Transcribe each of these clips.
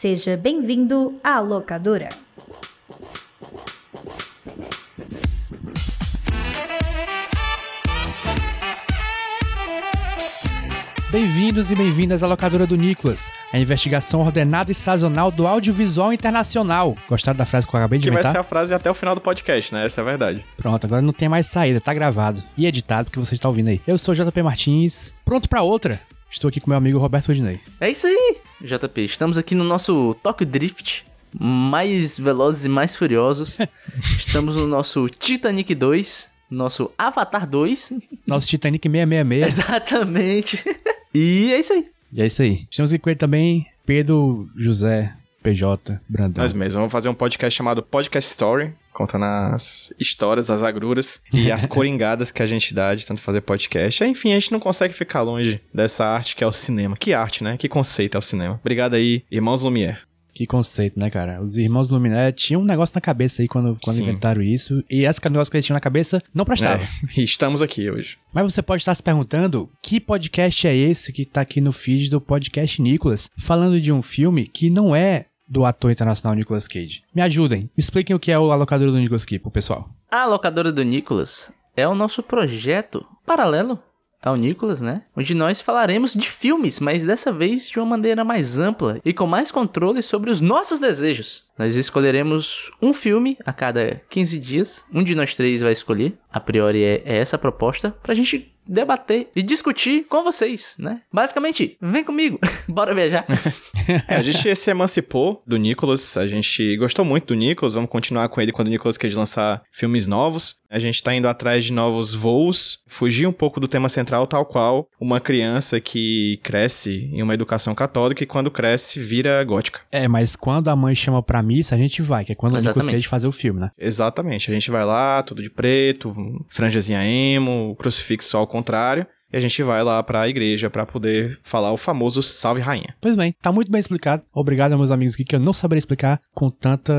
Seja bem-vindo à locadora. Bem-vindos e bem-vindas à locadora do Nicolas, a investigação ordenada e sazonal do audiovisual internacional. Gostaram da frase que eu acabei de Que vai inventar? ser a frase até o final do podcast, né? Essa é a verdade. Pronto, agora não tem mais saída, tá gravado e editado porque você está ouvindo aí. Eu sou o JP Martins, pronto pra outra. Estou aqui com meu amigo Roberto Rodinei. É isso aí, JP. Estamos aqui no nosso Tokyo Drift, mais velozes e mais furiosos. Estamos no nosso Titanic 2, nosso Avatar 2. Nosso Titanic 666. Exatamente. E é isso aí. e é isso aí. Estamos aqui com ele também, Pedro José PJ Brandão. Nós mesmos. Vamos fazer um podcast chamado Podcast Story, contando as histórias, as agruras e as coringadas que a gente dá de tanto fazer podcast. Enfim, a gente não consegue ficar longe dessa arte que é o cinema. Que arte, né? Que conceito é o cinema. Obrigado aí, irmãos Lumière. Que conceito, né, cara? Os irmãos Luminé tinham um negócio na cabeça aí quando, quando Sim. inventaram isso. E esse negócio que eles tinham na cabeça não prestava. É, e estamos aqui hoje. Mas você pode estar se perguntando que podcast é esse que tá aqui no feed do podcast Nicolas, falando de um filme que não é do ator internacional Nicolas Cage. Me ajudem, me expliquem o que é o alocador do Nicolas Cage pro pessoal. A locadora do Nicolas é o nosso projeto paralelo ao Nicolas, né? Onde nós falaremos de filmes, mas dessa vez de uma maneira mais ampla e com mais controle sobre os nossos desejos. Nós escolheremos um filme a cada 15 dias. Um de nós três vai escolher. A priori é, é essa a proposta pra gente debater e discutir com vocês, né? Basicamente, vem comigo, bora viajar. É, a gente se emancipou do Nicolas, a gente gostou muito do Nicolas, vamos continuar com ele quando o Nicolas quer lançar filmes novos. A gente tá indo atrás de novos voos, fugir um pouco do tema central, tal qual uma criança que cresce em uma educação católica e quando cresce vira gótica. É, mas quando a mãe chama pra missa, a gente vai, que é quando o Nicolas Exatamente. Cage fazer o filme, né? Exatamente, a gente vai lá, tudo de preto, franjazinha emo, crucifixo ao contrário, e a gente vai lá pra igreja pra poder falar o famoso Salve Rainha. Pois bem, tá muito bem explicado. Obrigado a meus amigos aqui que eu não saberia explicar com tanta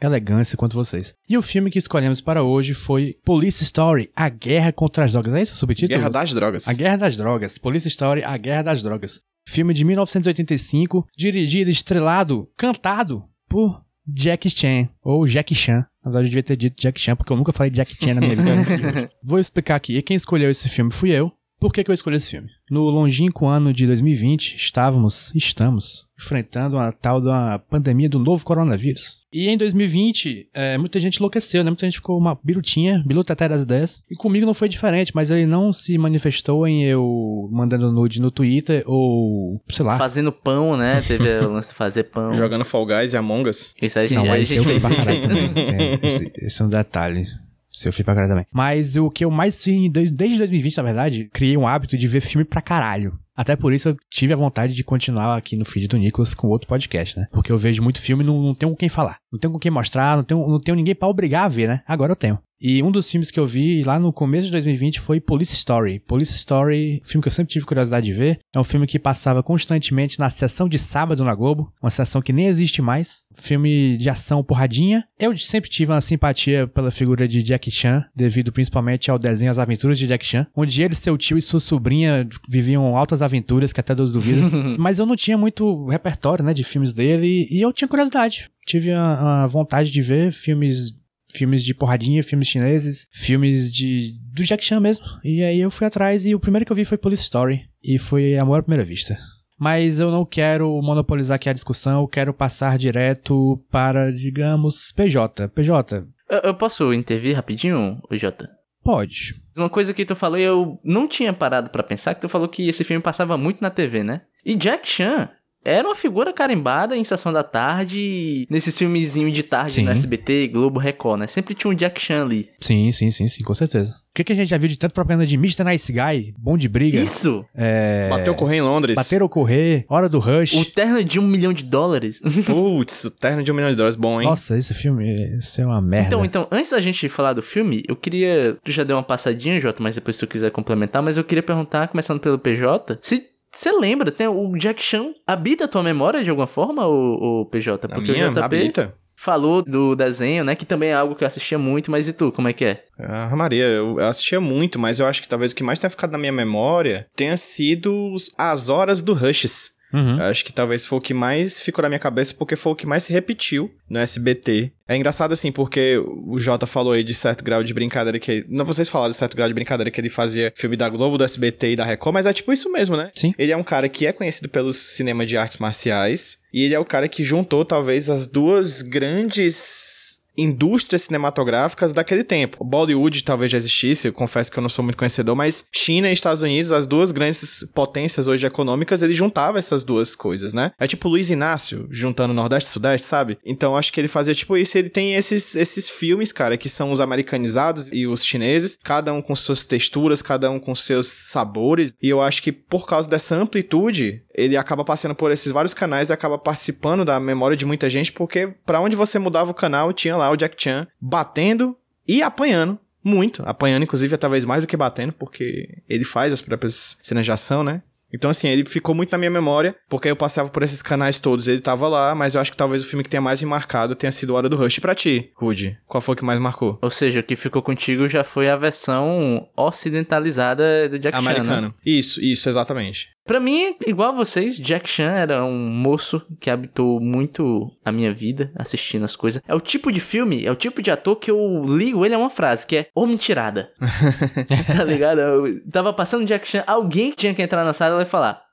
elegância quanto vocês. E o filme que escolhemos para hoje foi Police Story, A Guerra contra as Drogas. É esse o subtítulo? Guerra das Drogas. A Guerra das Drogas. Police Story, A Guerra das Drogas. Filme de 1985, dirigido, estrelado, cantado por Jack Chan, ou Jack Chan. Na verdade, eu devia ter dito Jack Chan, porque eu nunca falei Jack Chan na minha vida. Vou explicar aqui. E quem escolheu esse filme fui eu. Por que, que eu escolhi esse filme? No longínquo ano de 2020, estávamos, estamos, enfrentando a tal da pandemia do novo coronavírus. E em 2020, é, muita gente enlouqueceu, né? Muita gente ficou uma birutinha, biluta até das ideias. E comigo não foi diferente, mas ele não se manifestou em eu mandando nude no Twitter ou, sei lá. Fazendo pão, né? Teve o lance de fazer pão. Jogando Fall Guys e Among Us. Isso aí, a gente, Não, gente eu fui pra caralho também. É, esse, esse é um detalhe. Se eu fui pra caralho também. Mas o que eu mais fiz desde 2020, na verdade, criei um hábito de ver filme pra caralho. Até por isso eu tive a vontade de continuar aqui no feed do Nicolas com outro podcast, né? Porque eu vejo muito filme e não, não tenho com quem falar. Não tenho com quem mostrar, não tenho, não tenho ninguém pra obrigar a ver, né? Agora eu tenho. E um dos filmes que eu vi lá no começo de 2020 foi Police Story. Police Story, filme que eu sempre tive curiosidade de ver. É um filme que passava constantemente na sessão de sábado na Globo, uma sessão que nem existe mais. Filme de ação porradinha. Eu sempre tive uma simpatia pela figura de Jack Chan, devido principalmente ao desenho As Aventuras de Jack Chan, onde ele, seu tio e sua sobrinha viviam altas aventuras que até Deus duvida. Mas eu não tinha muito repertório, né, de filmes dele e eu tinha curiosidade. Tive a, a vontade de ver filmes filmes de porradinha, filmes chineses, filmes de do Jack Chan mesmo. E aí eu fui atrás e o primeiro que eu vi foi Police Story e foi Amor à primeira vista. Mas eu não quero monopolizar aqui a discussão, eu quero passar direto para, digamos, PJ. PJ, Eu, eu posso intervir rapidinho, Jota? pode. Uma coisa que tu falou eu não tinha parado pra pensar, que tu falou que esse filme passava muito na TV, né? E Jack Chan era uma figura carimbada em Sessão da Tarde, nesses filmezinhos de tarde Sim. no SBT, Globo, Record, né? Sempre tinha um Jack Chan ali. Sim, sim, sim, sim, com certeza. O que, que a gente já viu de tanto propaganda de Mr. Nice Guy, Bom de Briga, Isso! é... Bateu correr em Londres. Bater ou Correr, Hora do Rush. O terno de um milhão de dólares. Putz, o terno de um milhão de dólares, bom, hein? Nossa, esse filme, isso é uma merda. Então, então, antes da gente falar do filme, eu queria. Tu já deu uma passadinha, Jota, mas depois se tu quiser complementar, mas eu queria perguntar, começando pelo PJ, se você lembra, tem o Jack Chan habita a tua memória de alguma forma, o, PJ? Na Porque minha, o JP habilita? falou do desenho, né? Que também é algo que eu assistia muito, mas e tu, como é que é? Ah, Maria, eu assistia muito, mas eu acho que talvez o que mais tenha ficado na minha memória tenha sido as horas do Rushes. Uhum. Acho que talvez foi o que mais ficou na minha cabeça, porque foi o que mais se repetiu no SBT. É engraçado assim, porque o Jota falou aí de certo grau de brincadeira que. Não, vocês falaram de certo grau de brincadeira que ele fazia filme da Globo, do SBT e da Record, mas é tipo isso mesmo, né? Sim. Ele é um cara que é conhecido pelo cinema de artes marciais. E ele é o cara que juntou talvez as duas grandes indústrias cinematográficas daquele tempo. O Bollywood talvez já existisse, eu confesso que eu não sou muito conhecedor, mas China e Estados Unidos, as duas grandes potências hoje econômicas, ele juntava essas duas coisas, né? É tipo Luiz Inácio juntando Nordeste e Sudeste, sabe? Então acho que ele fazia tipo isso, ele tem esses, esses filmes, cara, que são os americanizados e os chineses, cada um com suas texturas, cada um com seus sabores, e eu acho que por causa dessa amplitude, ele acaba passando por esses vários canais e acaba participando da memória de muita gente, porque para onde você mudava o canal, tinha lá o Jack Chan batendo e apanhando. Muito, apanhando, inclusive, talvez mais do que batendo, porque ele faz as próprias cenas de ação, né? Então, assim, ele ficou muito na minha memória, porque eu passava por esses canais todos, ele tava lá, mas eu acho que talvez o filme que tenha mais me marcado tenha sido Hora do Rush. Pra ti, Rude, qual foi o que mais marcou? Ou seja, o que ficou contigo já foi a versão ocidentalizada do Jack Chan, né? Americano. Isso, isso, exatamente. Pra mim, igual a vocês, Jack Chan era um moço que habitou muito a minha vida assistindo as coisas. É o tipo de filme, é o tipo de ator que eu ligo ele a uma frase, que é Ô mentirada. tá ligado? Eu tava passando Jack Chan, alguém tinha que entrar na sala e ia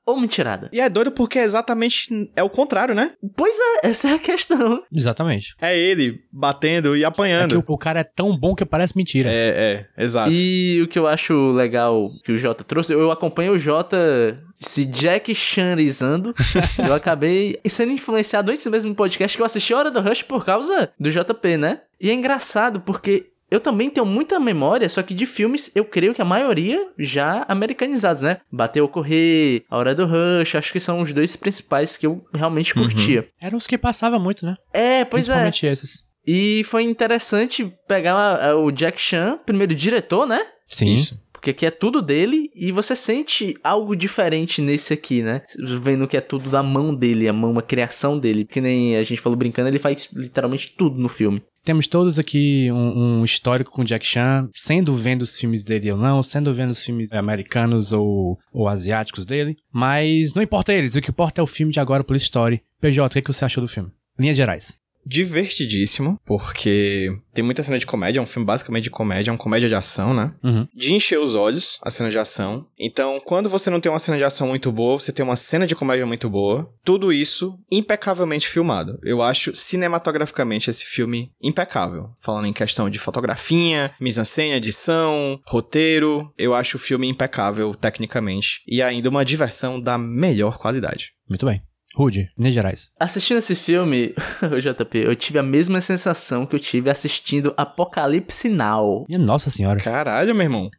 Ô mentirada. E é doido porque é exatamente é o contrário, né? Pois é, essa é a questão. Exatamente. É ele batendo e É que apanhando. o, o cara é tão bom que parece mentira. É, é, exato. E o que eu acho legal que o Jota trouxe, eu acompanho o Jota se Jack Chanrizando. eu acabei sendo influenciado antes mesmo no podcast que eu assisti a Hora do Rush por causa do JP, né? E é engraçado porque eu também tenho muita memória, só que de filmes eu creio que a maioria já americanizados, né? Bateu ou Correr, A Hora do Rush, acho que são os dois principais que eu realmente curtia. Eram os que passava muito, né? É, pois é. Principalmente esses. E foi interessante pegar a- o Jack Chan, primeiro diretor, né? Sim. Isso. Porque aqui é tudo dele e você sente algo diferente nesse aqui, né? Vendo que é tudo da mão dele, a mão, uma criação dele. Que nem a gente falou brincando, ele faz literalmente tudo no filme. Temos todos aqui um, um histórico com Jack Chan, sendo vendo os filmes dele ou não, sendo vendo os filmes americanos ou, ou asiáticos dele. Mas não importa eles, o que importa é o filme de agora, Police Story. PJ, o que, que você achou do filme? Linhas gerais. Divertidíssimo, porque tem muita cena de comédia, é um filme basicamente de comédia, é uma comédia de ação, né? Uhum. De encher os olhos, a cena de ação. Então, quando você não tem uma cena de ação muito boa, você tem uma cena de comédia muito boa. Tudo isso impecavelmente filmado. Eu acho cinematograficamente esse filme impecável. Falando em questão de fotografia, mise-en-scène, edição, roteiro, eu acho o filme impecável tecnicamente e ainda uma diversão da melhor qualidade. Muito bem. Rude, linhas gerais. Assistindo esse filme, JP, eu tive a mesma sensação que eu tive assistindo Apocalipse Now. Minha nossa senhora. Caralho, meu irmão.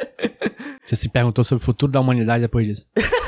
Você se perguntou sobre o futuro da humanidade depois disso.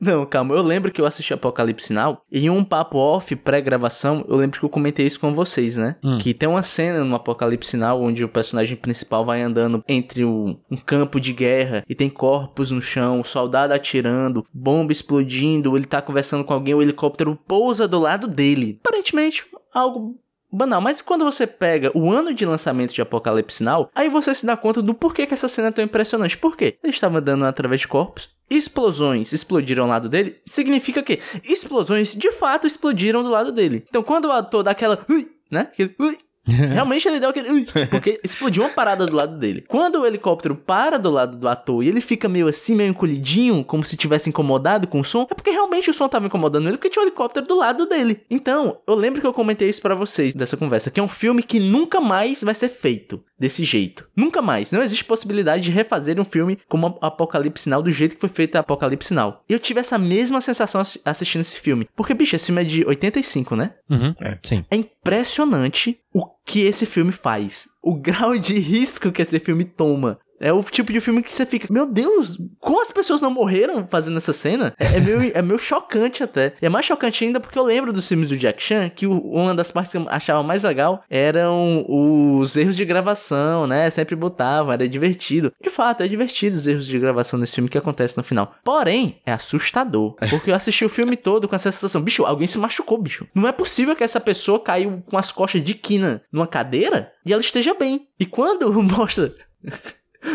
Não, calma, eu lembro que eu assisti Apocalipse Now e em um papo off pré-gravação, eu lembro que eu comentei isso com vocês, né? Hum. Que tem uma cena no Apocalipse Now onde o personagem principal vai andando entre o- um campo de guerra e tem corpos no chão, soldado atirando, bomba explodindo, ele tá conversando com alguém, o helicóptero pousa do lado dele. Aparentemente, algo banal. Mas quando você pega o ano de lançamento de Apocalipse Now, aí você se dá conta do porquê que essa cena é tão impressionante. Por quê? Ele estava andando através de corpos, explosões explodiram ao lado dele, significa que explosões de fato explodiram do lado dele. Então quando o ator dá aquela... Né? Aquele... Realmente ele deu aquele. Porque explodiu uma parada do lado dele. Quando o helicóptero para do lado do ator e ele fica meio assim, meio encolhidinho, como se tivesse incomodado com o som, é porque realmente o som tava incomodando ele, porque tinha um helicóptero do lado dele. Então, eu lembro que eu comentei isso pra vocês dessa conversa, que é um filme que nunca mais vai ser feito desse jeito. Nunca mais. Não existe possibilidade de refazer um filme como Apocalipse Now do jeito que foi feito a Apocalipse. E eu tive essa mesma sensação assi- assistindo esse filme. Porque, bicho, esse filme é de 85, né? Uhum. É. Sim. É impressionante o que esse filme faz. O grau de risco que esse filme toma. É o tipo de filme que você fica, meu Deus, como as pessoas não morreram fazendo essa cena? É, é meio, é meio chocante até. E é mais chocante ainda porque eu lembro dos filmes do Jack Chan que uma das partes que eu achava mais legal eram os erros de gravação, né? Sempre botavam, era divertido. De fato, é divertido os erros de gravação desse filme que acontece no final. Porém, é assustador. Porque eu assisti o filme todo com essa sensação, bicho, alguém se machucou, bicho. Não é possível que essa pessoa caiu com as costas de quina numa cadeira e ela esteja bem. E quando mostra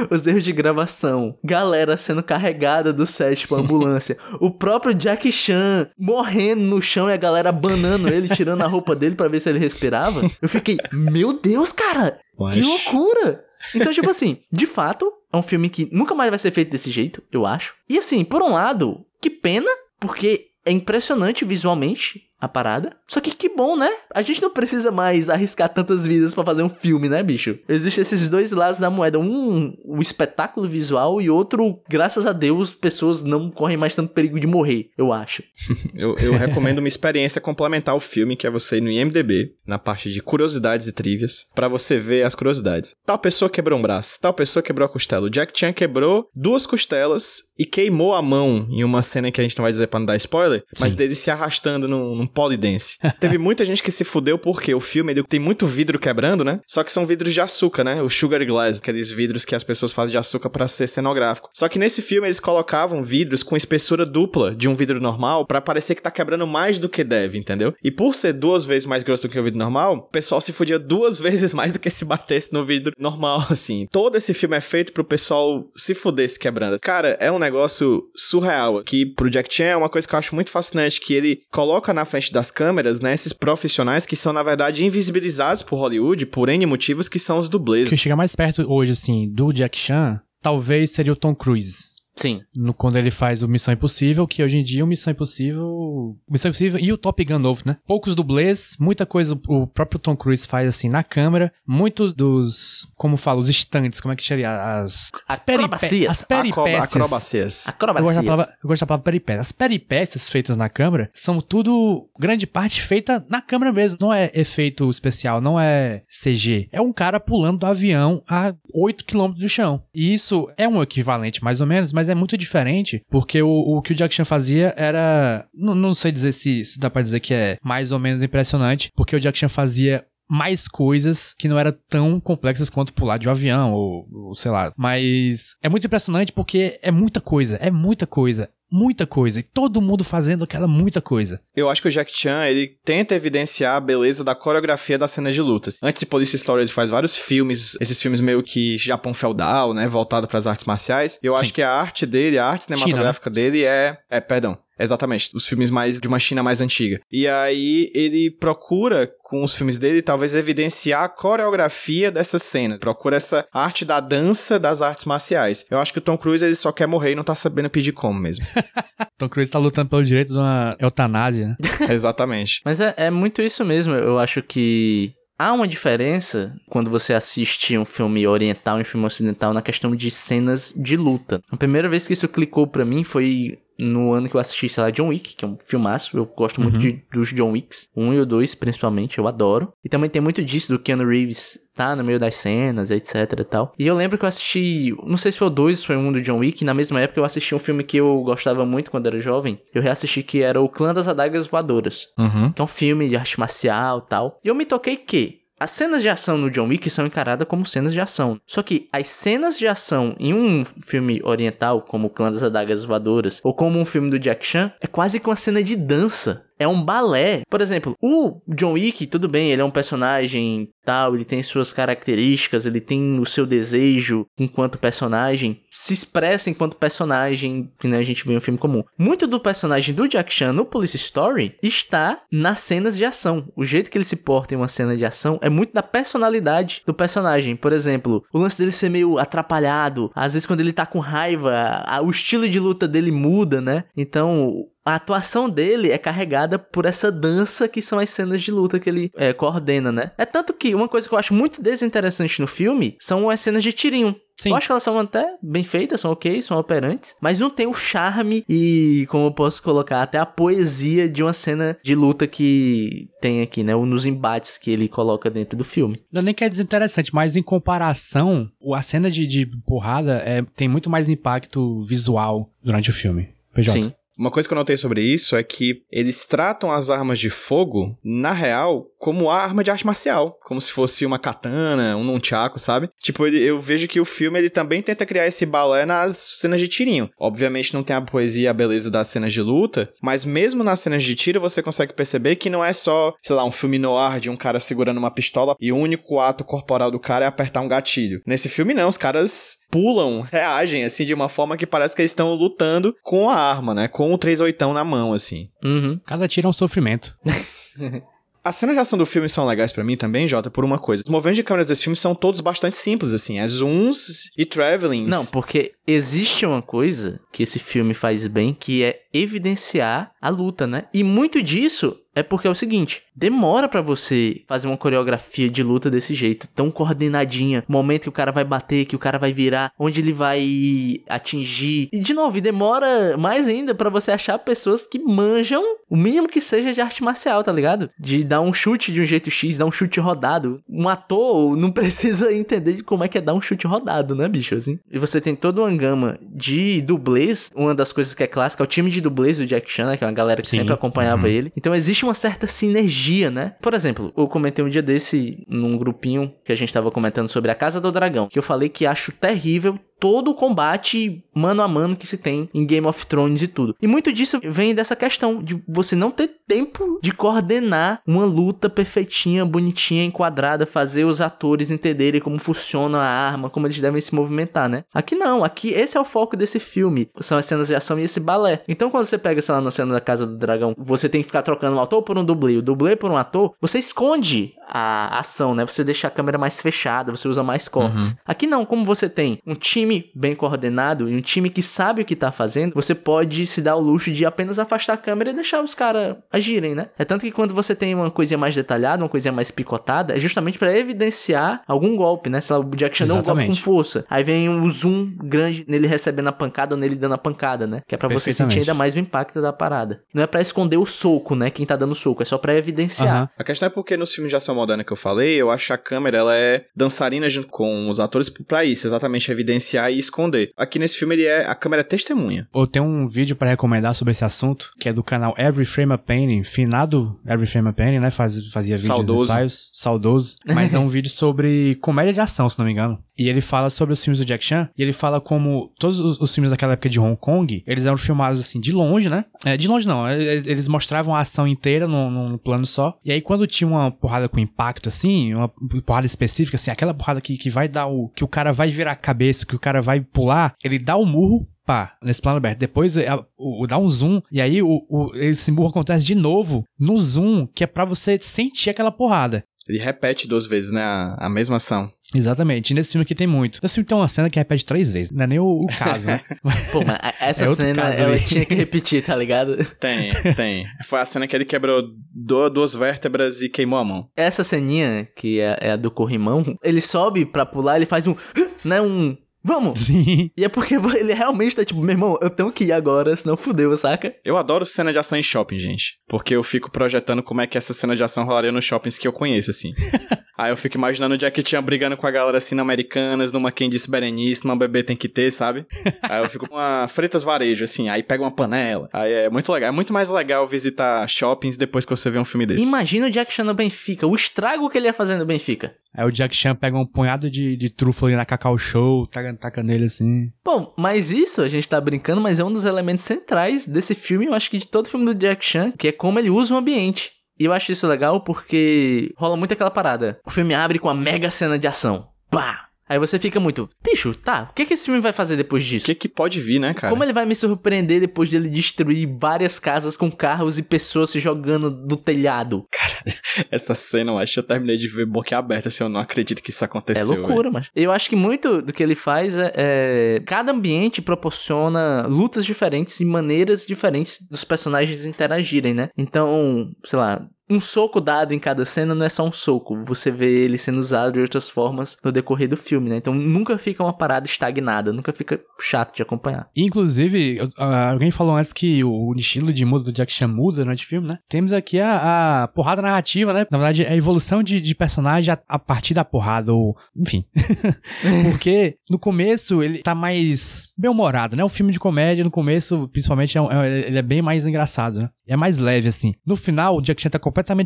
Os erros de gravação, galera sendo carregada do set pra ambulância, o próprio Jack Chan morrendo no chão e a galera banando ele, tirando a roupa dele pra ver se ele respirava. Eu fiquei, meu Deus, cara, que Mas- loucura! Então, tipo assim, de fato, é um filme que nunca mais vai ser feito desse jeito, eu acho. E assim, por um lado, que pena, porque é impressionante visualmente a parada. Só que que bom, né? A gente não precisa mais arriscar tantas vidas pra fazer um filme, né, bicho? Existem esses dois lados da moeda. Um, o espetáculo visual e outro, graças a Deus, pessoas não correm mais tanto perigo de morrer, eu acho. Eu, eu recomendo uma experiência complementar ao filme, que é você ir no IMDB, na parte de curiosidades e trivias, pra você ver as curiosidades. Tal pessoa quebrou um braço, tal pessoa quebrou a costela. O Jack Chan quebrou duas costelas e queimou a mão em uma cena que a gente não vai dizer pra não dar spoiler, mas Sim. dele se arrastando num, num polidense. Teve muita gente que se fudeu porque o filme tem muito vidro quebrando, né? Só que são vidros de açúcar, né? O sugar glass, aqueles vidros que as pessoas fazem de açúcar pra ser cenográfico. Só que nesse filme eles colocavam vidros com espessura dupla de um vidro normal pra parecer que tá quebrando mais do que deve, entendeu? E por ser duas vezes mais grosso do que o vidro normal, o pessoal se fudia duas vezes mais do que se batesse no vidro normal, assim. Todo esse filme é feito pro pessoal se fuder se quebrando. Cara, é um negócio surreal. Que pro Jack Chan é uma coisa que eu acho muito fascinante, que ele coloca na frente das câmeras, né, esses profissionais que são, na verdade, invisibilizados por Hollywood por N motivos, que são os dublês. Que chega mais perto hoje, assim, do Jack Chan, talvez seria o Tom Cruise. Sim. No, quando ele faz o Missão Impossível, que hoje em dia o Missão Impossível. Missão Impossível e o Top Gun novo, né? Poucos dublês, muita coisa o próprio Tom Cruise faz assim na câmera. Muitos dos. Como fala, os estantes, como é que seria? As. As, Acrobacias. peripé- as peripécias. Acrobacias. Eu gosto, da Acrobacias. palavra, eu gosto da palavra peripécia. As peripécias feitas na câmera são tudo, grande parte, feita na câmera mesmo. Não é efeito especial, não é CG. É um cara pulando do avião a 8 km do chão. E isso é um equivalente, mais ou menos, mas é muito diferente, porque o, o que o Jack Chan fazia era. Não, não sei dizer se, se dá pra dizer que é mais ou menos impressionante, porque o Jack Chan fazia mais coisas que não eram tão complexas quanto pular de um avião ou, ou sei lá. Mas é muito impressionante porque é muita coisa, é muita coisa, muita coisa. E todo mundo fazendo aquela muita coisa. Eu acho que o Jack Chan, ele tenta evidenciar a beleza da coreografia das cenas de lutas. Antes de Police Story, ele faz vários filmes, esses filmes meio que Japão feudal, né, voltado para as artes marciais. Eu acho que a arte dele, a arte cinematográfica dele é, é, perdão, Exatamente, os filmes mais de uma China mais antiga. E aí ele procura com os filmes dele talvez evidenciar a coreografia dessas cenas, procura essa arte da dança das artes marciais. Eu acho que o Tom Cruise ele só quer morrer e não tá sabendo pedir como mesmo. Tom Cruise tá lutando pelo direito de uma eutanásia, né? Exatamente. Mas é, é muito isso mesmo. Eu acho que há uma diferença quando você assiste um filme oriental e um filme ocidental na questão de cenas de luta. A primeira vez que isso clicou pra mim foi no ano que eu assisti, sei lá, John Wick, que é um filmaço. Eu gosto muito de, dos John Wicks. Um e o dois, principalmente, eu adoro. E também tem muito disso do Keanu Reeves tá no meio das cenas, etc e tal. E eu lembro que eu assisti, não sei se foi o dois, foi um do John Wick, e na mesma época eu assisti um filme que eu gostava muito quando era jovem. Eu reassisti que era o Clã das Adagas Voadoras Uhum. que é um filme de arte marcial e tal. E eu me toquei que as cenas de ação no John Wick são encaradas como cenas de ação. Só que as cenas de ação em um filme oriental, como o Clã das Adagas Voadoras, ou como um filme do Jack Chan, é quase que uma cena de dança. É um balé. Por exemplo, o John Wick, tudo bem, ele é um personagem tal, ele tem suas características, ele tem o seu desejo enquanto personagem, se expressa enquanto personagem, que né, a gente vê em um filme comum. Muito do personagem do Jack Chan no Police Story está nas cenas de ação. O jeito que ele se porta em uma cena de ação é muito da personalidade do personagem. Por exemplo, o lance dele ser meio atrapalhado, às vezes quando ele tá com raiva, a- o estilo de luta dele muda, né? Então, a atuação dele é carregada por essa dança que são as cenas de luta que ele é, coordena, né? É tanto que uma coisa que eu acho muito desinteressante no filme são as cenas de tirinho. Sim. Eu acho que elas são até bem feitas, são ok, são operantes, mas não tem o charme e, como eu posso colocar, até a poesia de uma cena de luta que tem aqui, né? Nos embates que ele coloca dentro do filme. Não nem que é desinteressante, mas em comparação, a cena de, de porrada é, tem muito mais impacto visual durante o filme. PJ. Sim. Uma coisa que eu notei sobre isso é que eles tratam as armas de fogo, na real, como arma de arte marcial. Como se fosse uma katana, um nunchaku, sabe? Tipo, eu vejo que o filme ele também tenta criar esse balé nas cenas de tirinho. Obviamente não tem a poesia e a beleza das cenas de luta, mas mesmo nas cenas de tiro você consegue perceber que não é só, sei lá, um filme noir de um cara segurando uma pistola e o único ato corporal do cara é apertar um gatilho. Nesse filme não, os caras pulam, reagem, assim, de uma forma que parece que eles estão lutando com a arma, né? Com o 38 na mão, assim. Uhum. Cada tiro é um sofrimento. As cenas de ação do filme são legais pra mim também, Jota, por uma coisa. Os movimentos de câmeras desse filme são todos bastante simples, assim. É zooms e travelings. Não, porque existe uma coisa que esse filme faz bem, que é evidenciar a luta, né? E muito disso é porque é o seguinte, demora pra você fazer uma coreografia de luta desse jeito, tão coordenadinha, momento que o cara vai bater, que o cara vai virar, onde ele vai atingir. E de novo, demora mais ainda pra você achar pessoas que manjam o mínimo que seja de arte marcial, tá ligado? De dar um chute de um jeito X, dar um chute rodado. Um ator não precisa entender de como é que é dar um chute rodado, né, bicho, assim. E você tem toda uma gama de dublês, uma das coisas que é clássica é o time de dublês do Jack Chan, né, que é uma galera que Sim. sempre acompanhava Uhum. ele. Então existe uma certa sinergia, né? Por exemplo, eu comentei um dia desse num grupinho que a gente tava comentando sobre a Casa do Dragão, que eu falei que acho terrível todo o combate mano a mano que se tem em Game of Thrones e tudo. E muito disso vem dessa questão de você não ter tempo de coordenar uma luta perfeitinha, bonitinha, enquadrada, fazer os atores entenderem como funciona a arma, como eles devem se movimentar, né? Aqui não, aqui esse é o foco desse filme, são as cenas de ação e esse balé. Então quando você pega, sei lá, na cena da Casa do Dragão, você tem que ficar trocando um ator por um dublê, o dublê por um ator, você esconde a ação, né? Você deixa a câmera mais fechada, você usa mais cortes. Aqui não, como você tem um time bem coordenado e um time que sabe o que tá fazendo, você pode se dar o luxo de apenas afastar a câmera e deixar os caras agirem, né? É tanto que quando você tem uma coisinha mais detalhada, uma coisinha mais picotada, é justamente pra evidenciar algum golpe, né? Se lá, o Jack Chan deu um golpe com força, aí vem um zoom grande nele recebendo a pancada ou nele dando a pancada, né? Que é pra você sentir ainda mais o impacto da parada. Não é pra esconder o soco, né? Quem tá dando soco, é só pra evidenciar. Aham. A questão é porque nos filmes de ação moderna que eu falei, eu acho que a câmera ela é dançarina junto com os atores pra isso, exatamente evidenciar e esconder. Aqui nesse filme ele é a câmera é testemunha. Eu tenho um vídeo pra recomendar sobre esse assunto, que é do canal Every Frame a Painting, finado Every Frame a Painting, né? Faz, fazia vídeos Saudoso. ensaios, saudoso. Mas é um vídeo sobre comédia de ação, se não me engano. E ele fala sobre os filmes do Jack Chan, e ele fala como todos os, os filmes daquela época de Hong Kong, eles eram filmados assim, de longe, né? É, de longe não, eles, eles mostravam a ação inteira num, num plano só. E aí quando tinha uma porrada com impacto, assim, uma porrada específica, assim, aquela porrada que, que vai dar o... que o cara vai virar a cabeça, que o cara vai pular, ele dá o murro, pá, nesse plano aberto. Depois é, o, o- dá um zoom, e aí o, o, esse murro acontece de novo no zoom, que é pra você sentir aquela porrada. Ele repete duas vezes, né, a, a mesma ação. Exatamente, e nesse filme aqui tem muito. Nesse filme tem uma cena que repete três vezes, não é nem o, o caso, né? Pô, mas essa É cena ela ali. tinha que repetir, tá ligado? Tem, tem. Foi a cena que ele quebrou du- duas vértebras e queimou a mão. Essa ceninha, que é, é a do corrimão, ele sobe pra pular, ele faz um. Né? Um. Vamos! Sim. E é porque ele realmente tá tipo, meu irmão, eu tenho que ir agora, senão fudeu, saca? Eu adoro cena de ação em shopping, gente. Porque eu fico projetando como é que essa cena de ação rolaria nos shoppings que eu conheço, assim. Aí eu fico imaginando o Jack Chan brigando com a galera assim, na Americanas, numa quem disse Berenice, uma bebê tem que ter, sabe? Aí eu fico com uma Freitas Varejo, assim, aí pega uma panela. Aí é muito legal. É muito mais legal visitar shoppings depois que você vê um filme desse. Imagina o Jack Chan no Benfica, o estrago que ele ia fazer no Benfica. Aí o Jack Chan pega um punhado de, de trufla ali na Cacau Show, taca, taca nele assim. Bom, mas isso a gente tá brincando, mas é um dos elementos centrais desse filme, eu acho que de todo filme do Jack Chan, que é como ele usa o ambiente. E eu acho isso legal porque rola muito aquela parada. O filme abre com uma mega cena de ação. Pá! Aí você fica muito, bicho, tá, o que, que esse filme vai fazer depois O disso? que que pode vir, né, cara? Como ele vai me surpreender depois dele destruir várias casas com carros e pessoas se jogando do telhado? Essa cena, eu acho que eu terminei de ver boca aberta, assim, eu não acredito que isso É aconteceu. loucura, mas eu acho que muito do que ele faz é, é- Cada ambiente proporciona lutas diferentes e maneiras diferentes dos personagens interagirem, né? Então, sei lá. Um soco dado em cada cena não é só um soco, você vê ele sendo usado de outras formas no decorrer do filme, né? Então nunca fica uma parada estagnada, nunca fica chato de acompanhar. Inclusive, ah, alguém falou antes que o, o estilo de muda do Jack Chan muda durante o filme, né? Temos aqui a, a porrada narrativa, né? Na verdade, é a evolução de, de personagem a, a partir da porrada, ou... Enfim. Porque no começo ele tá mais bem-humorado, né? Um filme de comédia, no começo, principalmente, é é- ele é bem mais engraçado, né? É mais leve, assim. No final, o Jack Chan tá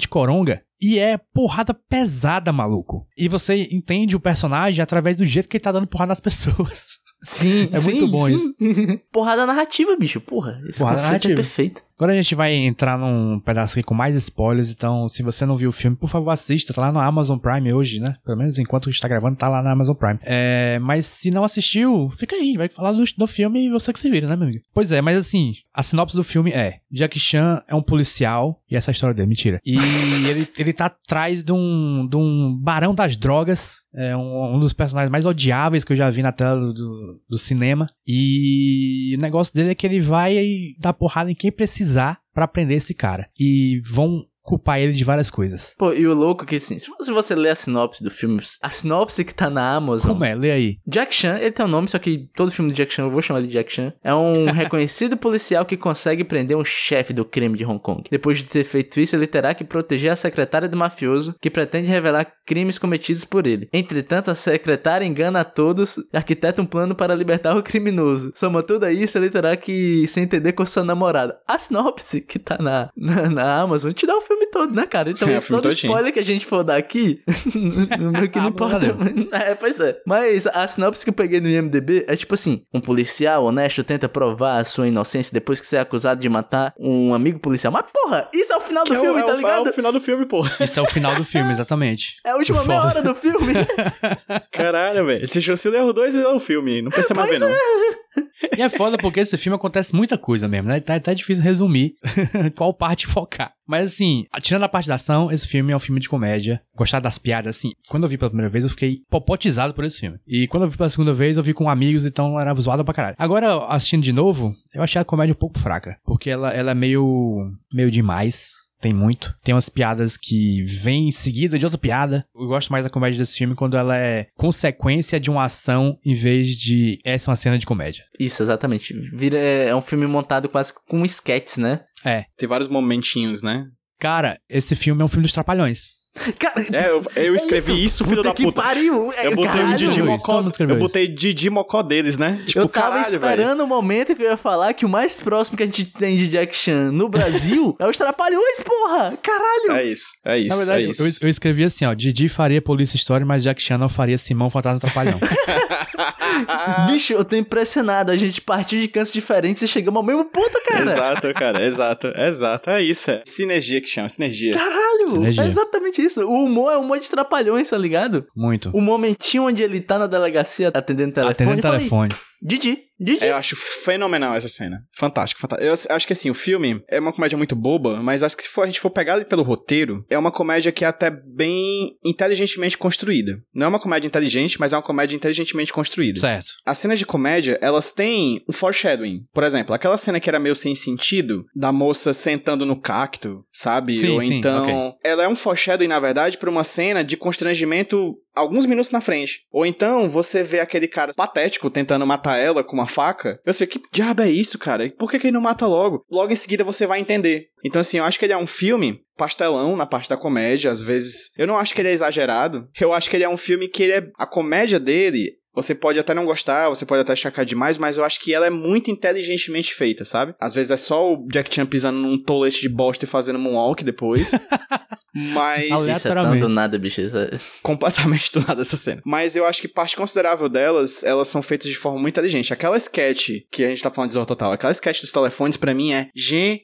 coronga e é porrada pesada, maluco. E você entende o personagem através do jeito que ele tá dando porrada nas pessoas. Sim, É muito bom isso. Porrada narrativa, bicho, porra. Esse Porrada conceito narrativa. é perfeito. Agora a gente vai entrar num pedaço aqui com mais spoilers, então se você não viu o filme, por favor assista, tá lá no Amazon Prime hoje, né? Pelo menos enquanto está gravando, tá lá na Amazon Prime. É, mas se não assistiu, fica aí, vai falar do, do filme e você que se vira, né, meu amigo? Pois é, mas assim, a sinopse do filme é: Jack Chan é um policial, e essa é a história dele, mentira. E ele, ele tá atrás de um, de um barão das drogas, é um, um dos personagens mais odiáveis que eu já vi na tela do, do, do cinema. E o negócio dele é que ele vai dar porrada em quem precisar pra prender esse cara. E vão culpar ele de várias coisas. Pô, e o louco é que assim, se você ler a sinopse do filme, a sinopse que tá na Amazon. Como é? Lê aí. Jack Chan, ele tem um nome, só que todo filme de Jack Chan eu vou chamar ele de Jack Chan. É um reconhecido policial que consegue prender um chefe do crime de Hong Kong. Depois de ter feito isso, ele terá que proteger a secretária do mafioso que pretende revelar crimes cometidos por ele. Entretanto, a secretária engana a todos e arquiteta um plano para libertar o criminoso. Soma tudo a isso, ele terá que se entender com sua namorada. A sinopse que tá na, na, na Amazon te dá o filme todo, né, cara? Então, É, todo filme todinho. spoiler que a gente for dar aqui, meu que não Ah, importa. É, pois é. Mas a sinopse que eu peguei no IMDB é tipo assim: um policial honesto tenta provar a sua inocência depois que você é acusado de matar um amigo policial. Mas porra, isso é o final do Que é o- filme, é tá ligado? É o final do filme, pô. Isso é o final do filme, exatamente. É a última meia hora do filme. Caralho, velho. Se você os dois, é o filme. Não precisa mais ver, não. E é foda porque esse filme acontece muita coisa mesmo, né? Tá até difícil resumir qual parte focar. Mas assim, tirando a parte da ação, esse filme é um filme de comédia. Gostar das piadas, assim. Quando eu vi pela primeira vez, eu fiquei popotizado por esse filme. E quando eu vi pela segunda vez, eu vi com amigos, então era zoado pra caralho. Agora, assistindo de novo, eu achei a comédia um pouco fraca. Porque ela, ela é meio. meio demais. Tem muito. Tem umas piadas que vêm em seguida de outra piada. Eu gosto mais da comédia desse filme quando ela é consequência de uma ação em vez de essa é uma cena de comédia. Isso, exatamente. Vira, é um filme montado quase com sketches, né? É. Tem vários momentinhos, né? Cara, esse filme é um filme dos Trapalhões. Cara, É, eu, eu escrevi isso, filho puta da que puta. pariu. É, Eu botei caralho. o Didi Mocó. Eu botei Didi Mocó deles, né? Tipo, eu tava caralho, esperando o momento que eu ia falar que o mais próximo que a gente tem de Jack Chan no Brasil é os Trapalhões, porra! Caralho! É isso, é isso, Na verdade, é isso. eu, eu escrevi assim, ó. Didi faria Polícia Story, mas Jack Chan não faria Simão Fantasma Trapalhão. Bicho, eu tô impressionado. A gente partiu de cantos diferentes e chegamos ao mesmo ponto, cara. Exato, cara, exato, exato. É isso, é. Sinergia que chama, sinergia. Caralho! Sinergia. É exatamente isso. O humor é humor de trapalhões, tá ligado? Muito. O momentinho onde ele tá na delegacia atendendo telefone. Atendendo telefone. Didi, É, eu acho fenomenal essa cena. Fantástico, fantástico. Eu acho que assim, o filme é uma comédia muito boba, mas acho que se for, a gente for pegar pelo roteiro, é uma comédia que é até bem inteligentemente construída. Não é uma comédia inteligente, mas é uma comédia inteligentemente construída. Certo. As cenas de comédia, elas têm um foreshadowing. Por exemplo, aquela cena que era meio sem sentido, da moça sentando no cacto, sabe? Sim, Ou sim, então. ok. Ela é um foreshadowing, na verdade, pra uma cena de constrangimento alguns minutos na frente. Ou então você vê aquele cara patético tentando matar ela com uma faca. Eu sei, que diabo é isso, cara? Por que, que ele não mata logo? Logo em seguida você vai entender. Então, assim, eu acho que ele é um filme pastelão na parte da comédia, às vezes. Eu não acho que ele é exagerado. Eu acho que ele é um filme que ele é. A comédia dele você pode até não gostar, você pode até chacar demais, mas eu acho que ela é muito inteligentemente feita, sabe? Às vezes é só o Jack Chan pisando num tolete de bosta e fazendo moonwalk depois. mas. Isso é tão aleatoriamente. do nada, bicho. Isso é- completamente do nada essa cena. Mas eu acho que parte considerável delas, elas são feitas de forma muito inteligente. Aquela sketch que a gente tá falando de Zorro Total, aquela sketch dos telefones, pra mim é genial,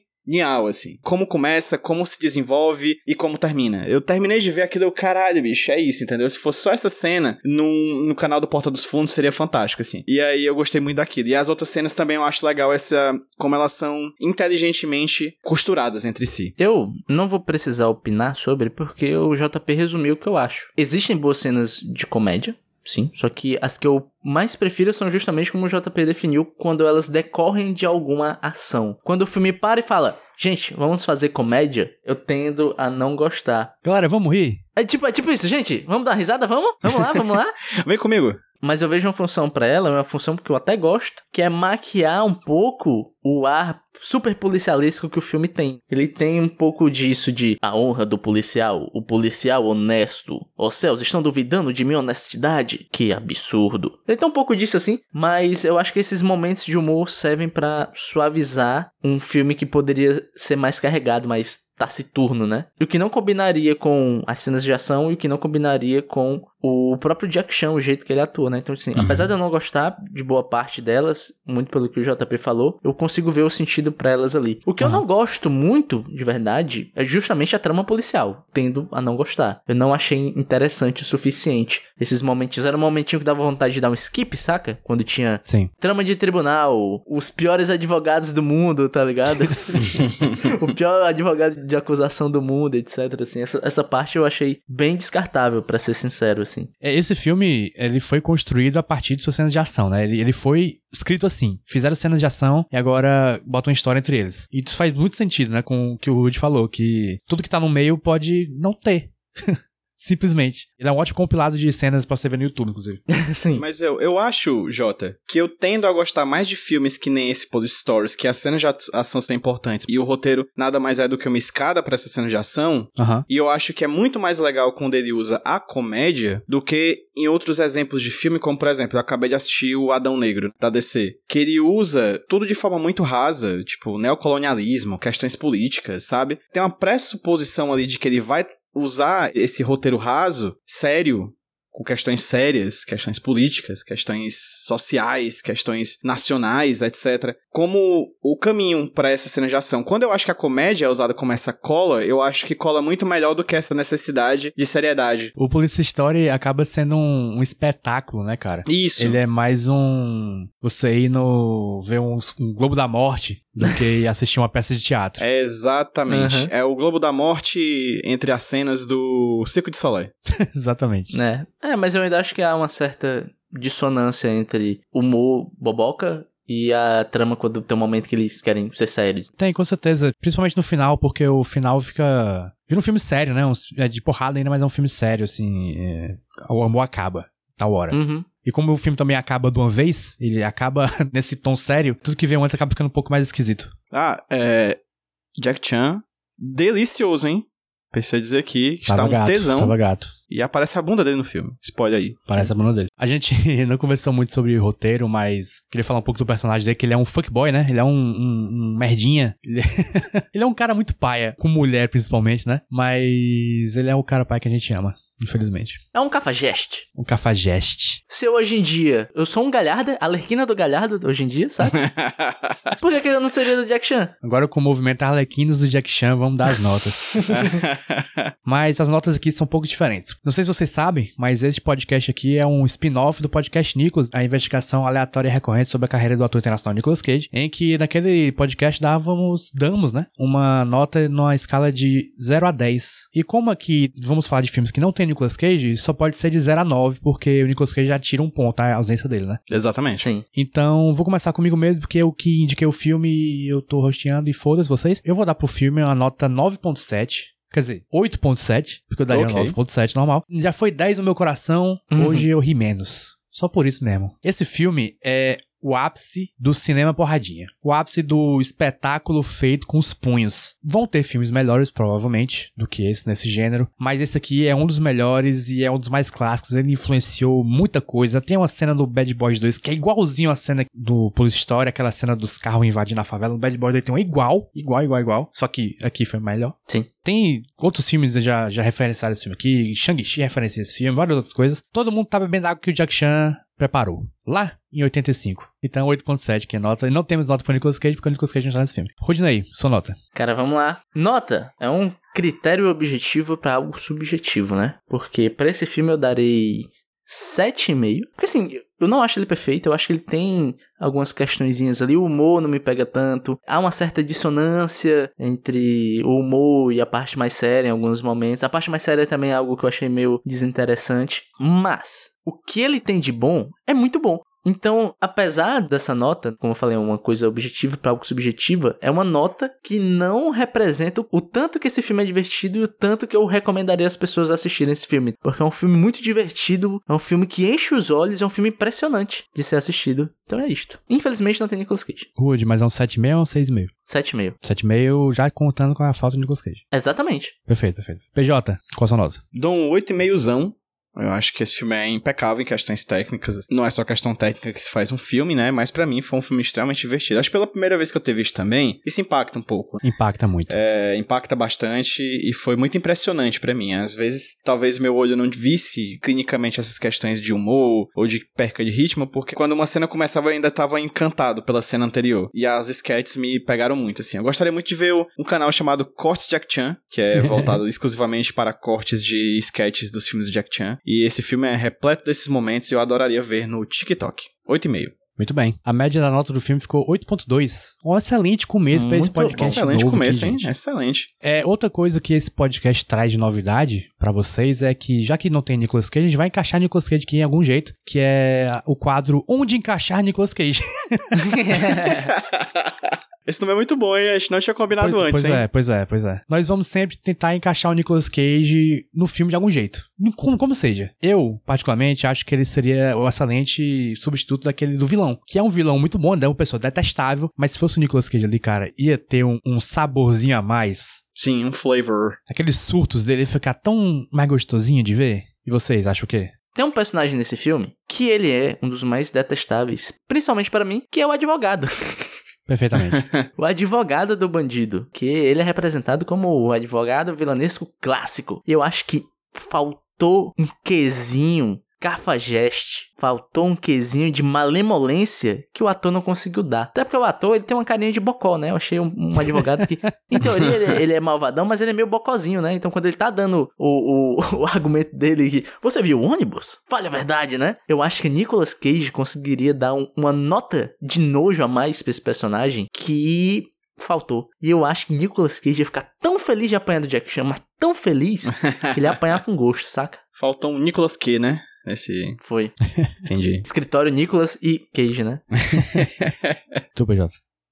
assim. Como começa, como se desenvolve e como termina. Eu terminei de ver aquilo, eu, caralho, bicho, é isso, entendeu? Se fosse só essa cena no, no canal do Porta dos Fundos, seria fantástico, assim. E aí eu gostei muito daquilo. E as outras cenas também eu acho legal essa, como elas são inteligentemente costuradas entre si. Eu não vou precisar opinar sobre, porque o JP resumiu o que eu acho. Existem boas cenas de comédia, sim, só que as que eu mais prefiro são justamente como o JP definiu, quando elas decorrem de alguma ação. Quando o filme para e fala, gente, vamos fazer comédia, eu tendo a não gostar. Galera, vamos rir? É tipo, é tipo isso, gente, vamos dar risada, vamos? Vamos lá, vamos lá? Vem comigo. Mas eu vejo uma função pra ela, uma função que eu até gosto, que é maquiar um pouco o ar super policialesco que o filme tem. Ele tem um pouco disso de a honra do policial, o policial honesto. Ó céus, estão duvidando de minha honestidade? Que absurdo. Ele tem um pouco disso assim, mas eu acho que esses momentos de humor servem pra suavizar um filme que poderia ser mais carregado, mais taciturno, né? E o que não combinaria com as cenas de ação e o que não combinaria com o próprio Jack Chan, o jeito que ele atua, né? Então, assim, Uhum. apesar de eu não gostar de boa parte delas, muito pelo que o JP falou, eu consigo ver o sentido pra elas ali. O que eu Aham. não gosto muito, de verdade, é justamente a trama policial. Tendo a não gostar. Eu não achei interessante o suficiente. Esses momentinhos. Era um momentinho que dava vontade de dar um skip, saca? Quando tinha Sim. trama de tribunal, os piores advogados do mundo, tá ligado? o pior advogado de acusação do mundo, etc. Assim, essa, essa parte eu achei bem descartável, pra ser sincero, assim. É, Esse filme, ele foi construído a partir de suas cenas de ação, né? Ele, ele foi escrito assim. Fizeram cenas de ação e agora botam uma história entre eles. E isso faz muito sentido, né? Com o que o Rudy falou, que tudo que tá no meio pode não ter. Simplesmente. Ele é um ótimo compilado de cenas pra você ver no YouTube, inclusive. Sim. Mas eu, eu acho, Jota, que eu tendo a gostar mais de filmes que nem esse Police Stories, que as cenas de ação são importantes e o roteiro nada mais é do que uma escada pra essas cenas de ação. Aham. E eu acho que é muito mais legal quando ele usa a comédia do que em outros exemplos de filme, como por exemplo, eu acabei de assistir o Adão Negro da DC, que ele usa tudo de forma muito rasa, tipo neocolonialismo, questões políticas, sabe? Tem uma pressuposição ali de que ele vai usar esse roteiro raso, sério, com questões sérias, questões políticas, questões sociais, questões nacionais, etc., como o caminho para essa cena de ação. Quando eu acho que a comédia é usada como essa cola, eu acho que cola muito melhor do que essa necessidade de seriedade. O Police Story acaba sendo um, um espetáculo, né, cara? Isso. Ele é mais um. Você ir no. ver um, um Globo da Morte do que assistir uma peça de teatro. É exatamente. Uhum. É o Globo da Morte entre as cenas do Circo de Soleil. Exatamente. É. é, mas eu ainda acho que há uma certa dissonância entre humor boboca e a trama quando tem um momento que eles querem ser sérios. Tem, com certeza. Principalmente no final, porque o final fica. Vira um filme sério, né? Um- é de porrada ainda, mas é um filme sério, assim. é, O amor acaba, tal hora. Uhum. E como o filme também acaba de uma vez, ele acaba nesse tom sério, tudo que veio antes acaba ficando um pouco mais esquisito. Ah, é. Jack Chan. Delicioso, hein? Preciso dizer que está um gato, tesão. tava gato. E aparece a bunda dele no filme. Spoiler aí. Parece a bunda dele. A gente não conversou muito sobre roteiro, mas queria falar um pouco do personagem dele, que ele é um fuckboy, né? Ele é um, um- um merdinha. Ele... ele é um cara muito paia, com mulher principalmente, né? Mas ele é o cara pai que a gente ama, infelizmente. É um cafajeste. Um cafajeste. Se eu hoje em dia, eu sou um galharda, a Lerquina do galhardo hoje em dia, sabe? Por que, que eu não seria do Jack Chan? Agora com o movimento Arlequinos do Jack Chan, vamos dar as notas. mas as notas aqui são um pouco diferentes. Não sei se vocês sabem, mas este podcast aqui é um spin-off do podcast Nicholas, a investigação aleatória e recorrente sobre a carreira do ator internacional Nicolas Cage, em que naquele podcast dávamos, damos, né, uma nota numa escala de 0 a 10. E como aqui vamos falar de filmes que não tem Nicolas Cage, só pode ser de 0 a 9, porque o Nicolas Cage já tira um ponto a ausência dele, né? Exatamente. Sim. Então, vou começar comigo mesmo, porque eu que indiquei o filme e eu tô rosteando e foda-se vocês. Eu vou dar pro filme uma nota 9.7. Quer dizer, 8.7, porque eu daria Ok. 9.7 normal. Já foi 10 no meu coração, Uhum. hoje eu ri menos. Só por isso mesmo. Esse filme é o ápice do cinema porradinha. O ápice do espetáculo feito com os punhos. Vão ter filmes melhores, provavelmente, do que esse nesse gênero. Mas esse aqui é um dos melhores e é um dos mais clássicos. Ele influenciou muita coisa. Tem uma cena do Bad Boys 2 que é igualzinho a cena do Police Story, aquela cena dos carros invadindo a favela. No Bad Boys 2 tem um igual, igual, igual, igual. Só que aqui foi melhor. Sim. Tem outros filmes já, já referenciaram esse filme aqui. Shang-Chi referencia esse filme, várias outras coisas. Todo mundo tá bebendo água que o Jack Chan preparou. Lá em 85. Então 8.7 que é nota. E não temos nota pro Nicolas Cage, porque o Nicolas Cage não tá nesse filme. Rodinei, sua nota. Cara, vamos lá. Nota é um critério objetivo pra algo subjetivo, né? Porque pra esse filme eu darei 7,5. Porque assim, eu não acho ele perfeito, eu acho que ele tem algumas questõezinhas ali. O humor não me pega tanto. Há uma certa dissonância entre o humor e a parte mais séria em alguns momentos. A parte mais séria também é algo que eu achei meio desinteressante. Mas o que ele tem de bom é muito bom. Então, apesar dessa nota, como eu falei, é uma coisa objetiva para algo subjetiva, é uma nota que não representa o tanto que esse filme é divertido e o tanto que eu recomendaria as pessoas assistirem esse filme. Porque é um filme muito divertido, é um filme que enche os olhos, é um filme impressionante de ser assistido. Então é isto. Infelizmente não tem Nicolas Cage. Rude, mas é um 7,5 ou um 6,5? 7,5. 7,5 já contando com a falta de Nicolas Cage. Exatamente. Perfeito, perfeito. PJ, qual a sua nota? Dou um 8,5zão Eu acho que esse filme é impecável em questões técnicas. Não é só questão técnica que se faz um filme, né? Mas para mim foi um filme extremamente divertido. Acho que pela primeira vez que eu ter visto também, isso impacta um pouco. Impacta muito. É, impacta bastante e foi muito impressionante para mim. Às vezes, talvez meu olho não visse clinicamente essas questões de humor ou de perca de ritmo, porque quando uma cena começava eu ainda tava encantado pela cena anterior. E as sketches me pegaram muito, assim. Eu gostaria muito de ver um canal chamado Cortes Jack Chan, que é voltado exclusivamente para cortes de sketches dos filmes do Jack Chan. E esse filme é repleto desses momentos e eu adoraria ver no TikTok. 8,5. Muito bem. A média da nota do filme ficou 8.2. Um excelente começo para esse podcast Excelente novo começo, aqui, hein? gente. Excelente. É, outra coisa que esse podcast traz de novidade pra vocês é que, já que não tem Nicolas Cage, a gente vai encaixar Nicolas Cage aqui em algum jeito, que é o quadro Onde Encaixar Nicolas Cage. Esse nome é muito bom, hein? A gente não tinha combinado pois, antes, pois hein? é, pois é, pois é. Nós vamos sempre tentar encaixar o Nicolas Cage no filme de algum jeito. Como, como seja. Eu, particularmente, acho que ele seria o excelente substituto daquele do vilão. Que é um vilão muito bom, né? Uma pessoa detestável. Mas se fosse o Nicolas Cage ali, cara, ia ter um, um saborzinho a mais. Sim, um flavor. Aqueles surtos dele ia ficar tão mais gostosinho de ver. E vocês, acham o quê? Tem um personagem nesse filme que ele é um dos mais detestáveis, principalmente para mim, que é o advogado. Perfeitamente. o advogado do bandido, que ele é representado como o advogado vilanesco clássico. E eu acho que faltou um quesinho cafajeste, faltou um quesinho de malemolência que o ator não conseguiu dar. Até porque o ator, ele tem uma carinha de bocó, né? Eu achei um, um advogado que, em teoria, ele, ele, é malvadão, mas ele é meio bocozinho, né? Então, quando ele tá dando o, o, o argumento dele que, você viu o ônibus? Fale a verdade, né? Eu acho que Nicolas Cage conseguiria dar um, uma nota de nojo a mais pra esse personagem que faltou. E eu acho que Nicolas Cage ia ficar tão feliz de apanhar do Jack Chan, mas tão feliz, que ele ia apanhar com gosto, saca? Faltou um Nicolas Q, né? Esse. Foi. Entendi. Escritório Nicolas e Cage, né? tu, PJ.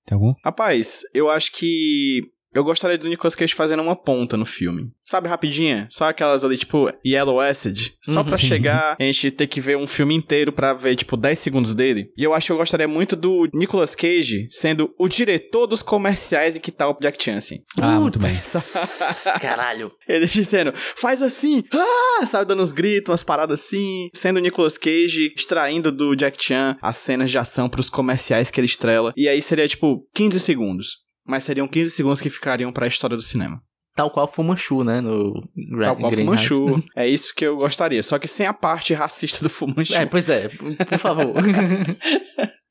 Tem algum? Rapaz, eu acho que. Eu gostaria do Nicolas Cage fazendo uma ponta no filme. Sabe, rapidinha? Só aquelas ali, tipo, Yellow Acid. Só Uhum. pra Sim. chegar, a gente ter que ver um filme inteiro pra ver, tipo, 10 segundos dele. E eu acho que eu gostaria muito do Nicolas Cage sendo o diretor dos comerciais em que tá o Jack Chan, assim. Ah, muito bem. Caralho. Ele dizendo, faz assim, ah! sabe, dando uns gritos, umas paradas assim. Sendo o Nicolas Cage extraindo do Jack Chan as cenas de ação pros comerciais que ele estrela. E aí seria, tipo, 15 segundos. Mas seriam 15 segundos que ficariam pra história do cinema. Tal qual Fu Manchu, né? No Gra Tal qual Green Fu Heights. Manchu. é isso que eu gostaria. Só que sem a parte racista do Fu Manchu. É, pois é, por por favor.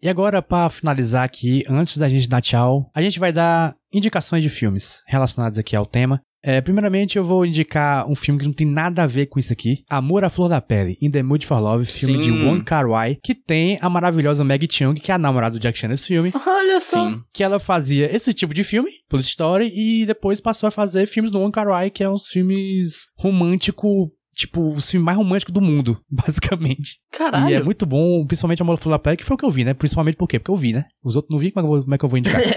E agora, pra finalizar aqui, antes da gente dar tchau, a gente vai dar indicações de filmes relacionados aqui ao tema. É, primeiramente, eu vou indicar um filme que não tem nada a ver com isso aqui. Amor à Flor da Pele, In the Mood for Love, filme de Sim. Wong Kar-wai, que tem a maravilhosa Maggie Cheung, que é a namorada do Jack Chan nesse filme. Olha só. Sim. Que ela fazia esse tipo de filme, Police Story, e depois passou a fazer filmes do Wong Kar-wai, que é uns filmes romântico, tipo, o filme mais romântico do mundo, basicamente. Caralho. E é muito bom, principalmente Flor da Pele, que foi o que eu vi, né? Principalmente por quê? Porque eu vi, né? Os outros não vi, como é que eu vou, como é que eu vou indicar?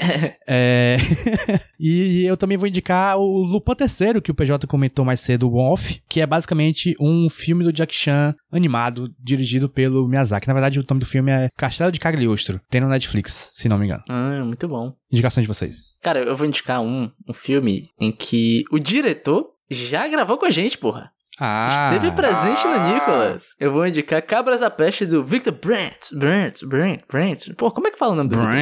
É, e eu também vou indicar o Lupin III, que o PJ comentou mais cedo, o Off, que é basicamente um filme do Jack Chan animado, dirigido pelo Miyazaki. Na verdade, o nome do filme é Castelo de Cagliostro. Tem no Netflix, se não me engano. Ah, muito bom. Indicação de vocês. Cara, eu vou indicar um, um filme em que o diretor já gravou com a gente, porra. Ah, Esteve presente no Ah. Nicolas. Eu vou indicar Cabras da Peste do Victor Brandt. Brandt, Brandt, Brandt. Pô, como é que fala o nome do Victor?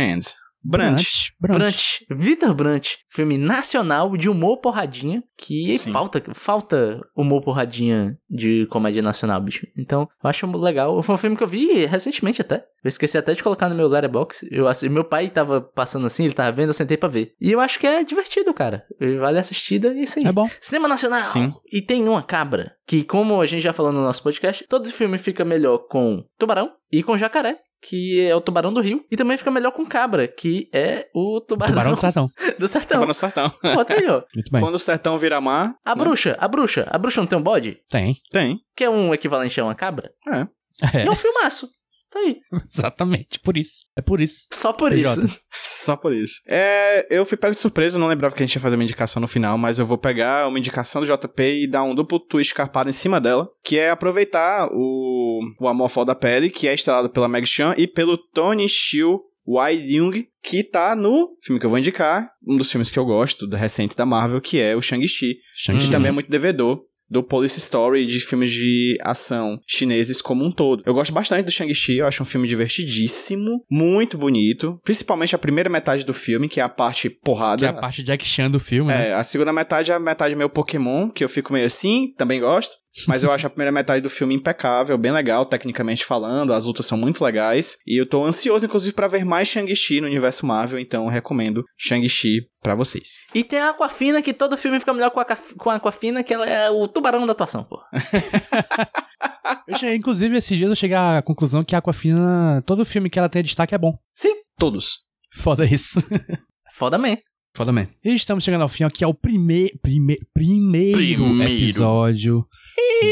Brant. Brant, Vitor Brant, filme nacional de humor porradinha, que Sim. falta, falta humor porradinha de comédia nacional, bicho. Então, eu acho legal. Foi um filme que eu vi recentemente até. Eu esqueci até de colocar no meu letterbox. Eu, assi- meu pai tava passando assim, ele tava vendo, eu sentei pra ver. E eu acho que é divertido, cara. Vale a assistida e sim. É bom. Cinema nacional! Sim. E tem uma cabra, que como a gente já falou no nosso podcast, todo filme fica melhor com tubarão e com jacaré. Que é o tubarão do rio. E também fica melhor com cabra, que é o tubarão, Tubarão do Sertão. do sertão. Tava no sertão. Pô, tá aí, ó. Muito bem. Quando o sertão vira mar. A né? bruxa, a bruxa. A bruxa não tem um bode? Tem. Tem. Que é um equivalente a uma cabra? É. É, E é um filmaço. Tá aí. exatamente. Por isso. É por isso. Só por PJ. isso. Só por isso. É, eu fui pego de surpresa, não lembrava que a gente ia fazer uma indicação no final, mas eu vou pegar uma indicação do JP e dar um duplo twist carpado em cima dela, que é aproveitar o, o Amor Fora da Pele, que é estrelado pela Meg Chan e pelo Tony Shiu Wai Young, que tá no filme que eu vou indicar, um dos filmes que eu gosto, do recente da Marvel, que é o Shang-Chi, Shang-Chi. também é muito devedor do Police Story, de filmes de ação chineses como um todo. Eu gosto bastante do Shang-Chi, eu acho um filme divertidíssimo, muito bonito, principalmente a primeira metade do filme, que é a parte porrada. Que é a parte Jack Chan do filme, né? É, a segunda metade é a metade meio Pokémon, que eu fico meio assim, também gosto. Mas eu acho a primeira metade do filme impecável, bem legal, tecnicamente falando, as lutas são muito legais. E eu tô ansioso, inclusive, para ver mais Shang-Chi no universo Marvel, então eu recomendo Shang-Chi pra vocês. E tem a Aquafina, que todo filme fica melhor com a, com a Aquafina, que ela é o tubarão da atuação, pô. eu cheguei, inclusive, esses dias eu cheguei à conclusão que a Aquafina, todo filme que ela tem destaque é bom. Sim. Todos. Foda isso. Foda man. Foda man. E estamos chegando ao fim, aqui é o prime, prime, primeiro, primeiro episódio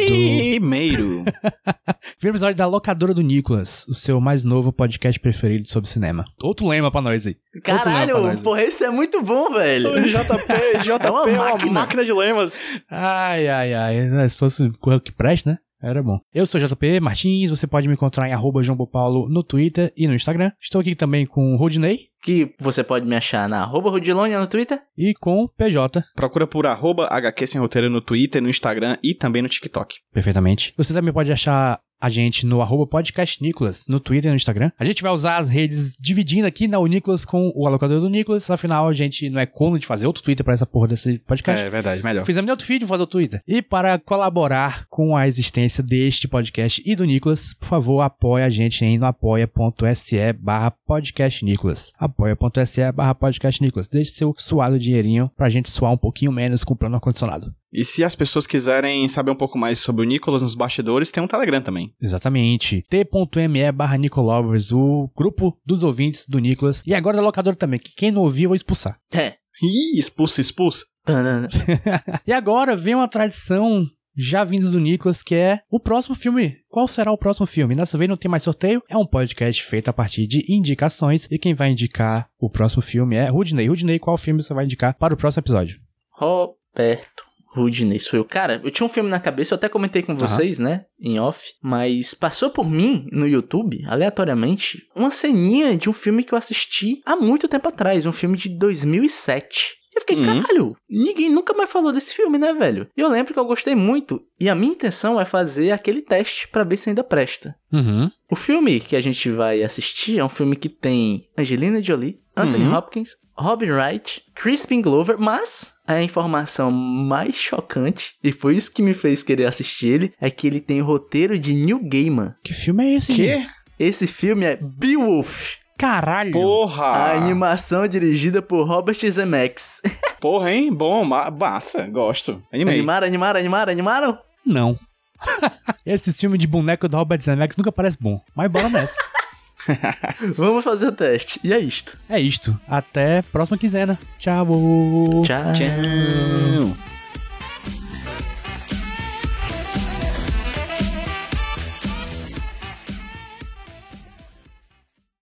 Primeiro. Primeiro episódio da Locadora do Nicolas, o seu mais novo podcast preferido sobre cinema. Outro lema pra nós aí. Caralho, nós, porra, isso é muito bom, velho. O JP, JP é uma, é uma máquina. máquina de lemas. Ai, ai, ai. Se fosse correr que preste, né? Era bom. Eu sou JP Martins, você pode me encontrar em arroba João Paulo no Twitter e no Instagram. Estou aqui também com o Rodney. Que você pode me achar na arroba Rodilonia no Twitter. E com PJ. Procura por arroba HQ Sem Roteiro no Twitter, no Instagram e também no TikTok. Perfeitamente. Você também pode achar a gente no arroba podcast Nicolas, no Twitter e no Instagram. A gente vai usar as redes dividindo aqui na o Nicolas com o alocador do Nicolas. Afinal, a gente não é como de fazer outro Twitter para essa porra desse podcast. É verdade, melhor. Fizemos outro feed, fazer o Twitter. E para colaborar com a existência deste podcast e do Nicolas, por favor, apoie a gente em no apoia.se barra podcast Nicolas. apoia.se barra podcast Nicolas. Deixe seu suado dinheirinho pra gente suar um pouquinho menos comprando ar-condicionado. E se as pessoas quiserem saber um pouco mais sobre o Nicolas nos bastidores, tem um Telegram também. Exatamente. t.me barra Nicolovers, o grupo dos ouvintes do Nicolas. E agora da locadora também, que quem não ouviu eu vou expulsar. É. Ih, expulsa, expulsa. e agora vem uma tradição já vindo do Nicolas, que é o próximo filme. Qual será o próximo filme? Dessa vez não tem mais sorteio, é um podcast feito a partir de indicações. E quem vai indicar o próximo filme é Rudney. Rudney, qual filme você vai indicar para o próximo episódio? Roberto Rudney sou eu. Cara, eu tinha um filme na cabeça, eu até comentei com vocês, uhum. né? Em off. Mas passou por mim no YouTube, aleatoriamente, uma ceninha de um filme que eu assisti há muito tempo atrás. Um filme de 2007. Eu fiquei, uhum. caralho, ninguém nunca mais falou desse filme, né, velho? E eu lembro que eu gostei muito. E a minha intenção é fazer aquele teste para ver se ainda presta. Uhum. O filme que a gente vai assistir é um filme que tem Angelina Jolie, Anthony uhum. Hopkins, Robin Wright, Crispin Glover, mas a informação mais chocante, e foi isso que me fez querer assistir ele, é que ele tem o roteiro de Neil Gaiman. Que filme é esse? Que? Esse filme é Beowulf. Caralho! Porra! A animação dirigida por Robert Zemeckis. Porra, hein? Bom, ma massa, gosto. Animei. Animaram, animaram, animaram, animaram? Não. Esse filme de boneco do Robert Zemeckis nunca parece bom. Mas bora nessa. Vamos fazer o teste. E é isto. É isto. Até próxima quinzena. Tchau. Tchau. Tchau.